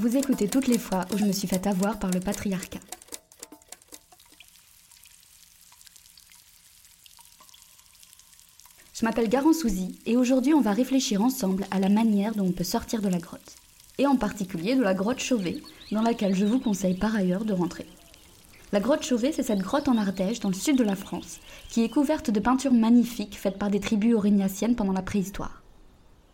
Vous écoutez toutes les fois où je me suis fait avoir par le patriarcat. Je m'appelle Garance Souzy et aujourd'hui on va réfléchir ensemble à la manière dont on peut sortir de la grotte. Et en particulier de la grotte Chauvet, dans laquelle je vous conseille par ailleurs de rentrer. La grotte Chauvet, c'est cette grotte en Ardèche, dans le sud de la France, qui est couverte de peintures magnifiques faites par des tribus aurignaciennes pendant la préhistoire.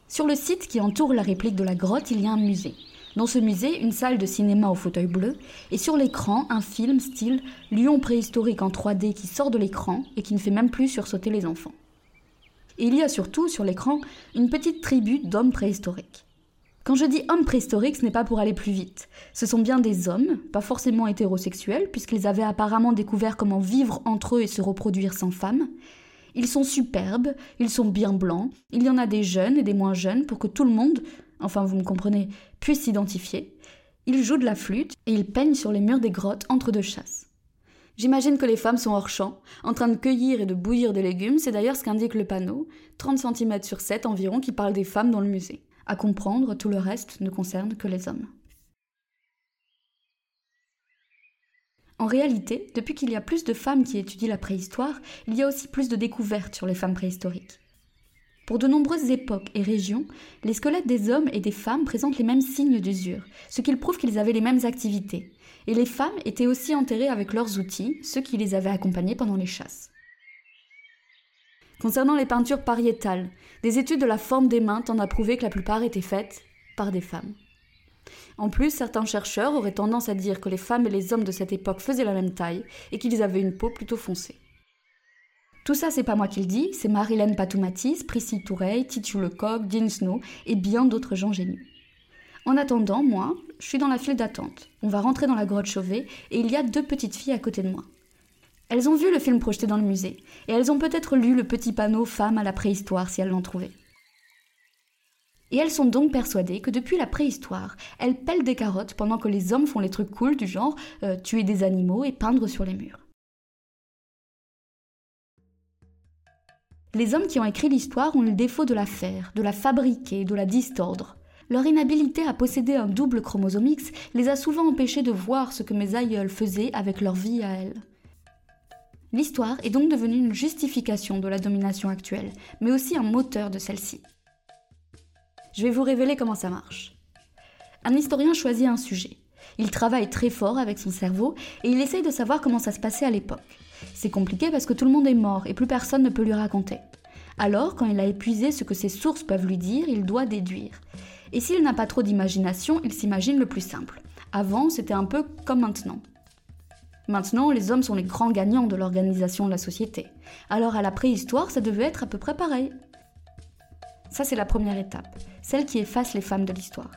Sur le site qui entoure la réplique de la grotte, il y a un musée. Dans ce musée, une salle de cinéma au fauteuil bleu, et sur l'écran, un film style Lion préhistorique en 3D qui sort de l'écran et qui ne fait même plus sursauter les enfants. Et il y a surtout, sur l'écran, une petite tribu d'hommes préhistoriques. Quand je dis hommes préhistoriques, ce n'est pas pour aller plus vite. Ce sont bien des hommes, pas forcément hétérosexuels, puisqu'ils avaient apparemment découvert comment vivre entre eux et se reproduire sans femmes. Ils sont superbes, ils sont bien blancs, il y en a des jeunes et des moins jeunes pour que tout le monde, enfin vous me comprenez, puisse s'identifier. Ils jouent de la flûte et ils peignent sur les murs des grottes entre deux chasses. J'imagine que les femmes sont hors champ, en train de cueillir et de bouillir des légumes, c'est d'ailleurs ce qu'indique le panneau, 30 cm sur 7 environ, qui parle des femmes dans le musée. À comprendre, tout le reste ne concerne que les hommes. En réalité, depuis qu'il y a plus de femmes qui étudient la préhistoire, il y a aussi plus de découvertes sur les femmes préhistoriques. Pour de nombreuses époques et régions, les squelettes des hommes et des femmes présentent les mêmes signes d'usure, ce qui prouve qu'ils avaient les mêmes activités. Et les femmes étaient aussi enterrées avec leurs outils, ceux qui les avaient accompagnées pendant les chasses. Concernant les peintures pariétales, des études de la forme des mains tendent à prouver que la plupart étaient faites par des femmes. En plus, certains chercheurs auraient tendance à dire que les femmes et les hommes de cette époque faisaient la même taille et qu'ils avaient une peau plutôt foncée. Tout ça, c'est pas moi qui le dis, c'est Marilène Patoumatis, Prissy Toureille, Titu Lecoq, Dean Snow et bien d'autres gens géniaux. En attendant, moi, je suis dans la file d'attente. On va rentrer dans la grotte Chauvet et il y a deux petites filles à côté de moi. Elles ont vu le film projeté dans le musée et elles ont peut-être lu le petit panneau Femmes à la préhistoire si elles l'ont trouvé. Et elles sont donc persuadées que depuis la préhistoire, elles pèlent des carottes pendant que les hommes font les trucs cool du genre euh, tuer des animaux et peindre sur les murs. Les hommes qui ont écrit l'histoire ont le défaut de la faire, de la fabriquer, de la distordre. Leur inhabilité à posséder un double chromosome X les a souvent empêchés de voir ce que mes aïeuls faisaient avec leur vie à elles. L'histoire est donc devenue une justification de la domination actuelle, mais aussi un moteur de celle-ci. Je vais vous révéler comment ça marche. Un historien choisit un sujet. Il travaille très fort avec son cerveau et il essaye de savoir comment ça se passait à l'époque. C'est compliqué parce que tout le monde est mort et plus personne ne peut lui raconter. Alors, quand il a épuisé ce que ses sources peuvent lui dire, il doit déduire. Et s'il n'a pas trop d'imagination, il s'imagine le plus simple. Avant, c'était un peu comme maintenant. Maintenant, les hommes sont les grands gagnants de l'organisation de la société. Alors à la préhistoire, ça devait être à peu près pareil. Ça, c'est la première étape, celle qui efface les femmes de l'histoire.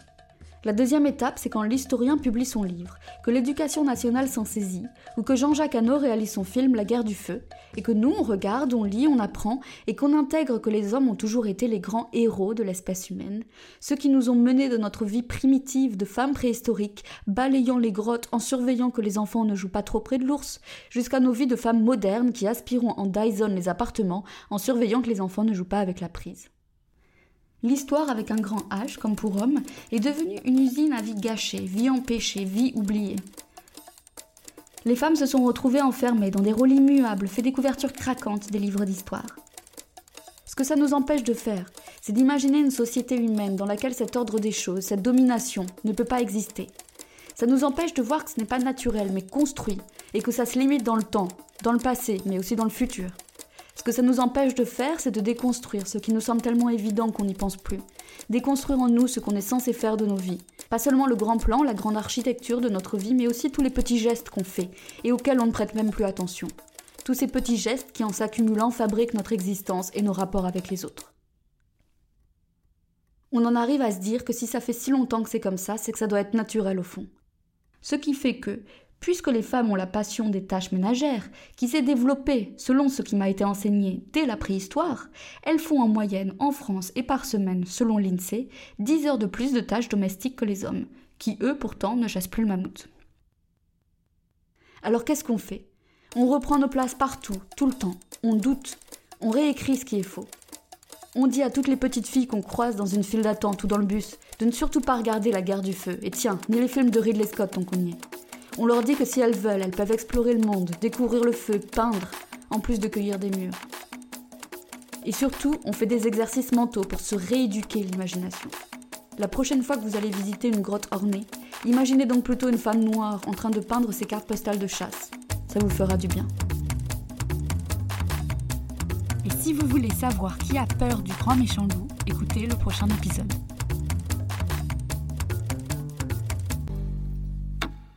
La deuxième étape, c'est quand l'historien publie son livre, que l'éducation nationale s'en saisit, ou que Jean-Jacques Hano réalise son film La guerre du feu, et que nous, on regarde, on lit, on apprend, et qu'on intègre que les hommes ont toujours été les grands héros de l'espèce humaine, ceux qui nous ont menés de notre vie primitive de femmes préhistoriques, balayant les grottes en surveillant que les enfants ne jouent pas trop près de l'ours, jusqu'à nos vies de femmes modernes qui aspirons en Dyson les appartements en surveillant que les enfants ne jouent pas avec la prise. L'histoire avec un grand H, comme pour homme, est devenue une usine à vie gâchée, vie empêchée, vie oubliée. Les femmes se sont retrouvées enfermées dans des rôles immuables, fait des couvertures craquantes des livres d'histoire. Ce que ça nous empêche de faire, c'est d'imaginer une société humaine dans laquelle cet ordre des choses, cette domination, ne peut pas exister. Ça nous empêche de voir que ce n'est pas naturel, mais construit, et que ça se limite dans le temps, dans le passé, mais aussi dans le futur. Que ça nous empêche de faire, c'est de déconstruire ce qui nous semble tellement évident qu'on n'y pense plus. Déconstruire en nous ce qu'on est censé faire de nos vies. Pas seulement le grand plan, la grande architecture de notre vie, mais aussi tous les petits gestes qu'on fait et auxquels on ne prête même plus attention. Tous ces petits gestes qui, en s'accumulant, fabriquent notre existence et nos rapports avec les autres. On en arrive à se dire que si ça fait si longtemps que c'est comme ça, c'est que ça doit être naturel au fond. Ce qui fait que, Puisque les femmes ont la passion des tâches ménagères, qui s'est développée, selon ce qui m'a été enseigné, dès la préhistoire, elles font en moyenne, en France et par semaine, selon l'INSEE, 10 heures de plus de tâches domestiques que les hommes, qui eux pourtant ne chassent plus le mammouth. Alors qu'est-ce qu'on fait? On reprend nos places partout, tout le temps, on doute, on réécrit ce qui est faux. On dit à toutes les petites filles qu'on croise dans une file d'attente ou dans le bus de ne surtout pas regarder la guerre du feu. Et tiens, ni les films de Ridley Scott tant qu'on. On leur dit que si elles veulent, elles peuvent explorer le monde, découvrir le feu, peindre, en plus de cueillir des murs. Et surtout, on fait des exercices mentaux pour se rééduquer l'imagination. La prochaine fois que vous allez visiter une grotte ornée, imaginez donc plutôt une femme noire en train de peindre ses cartes postales de chasse. Ça vous fera du bien. Et si vous voulez savoir qui a peur du grand méchant loup, écoutez le prochain épisode.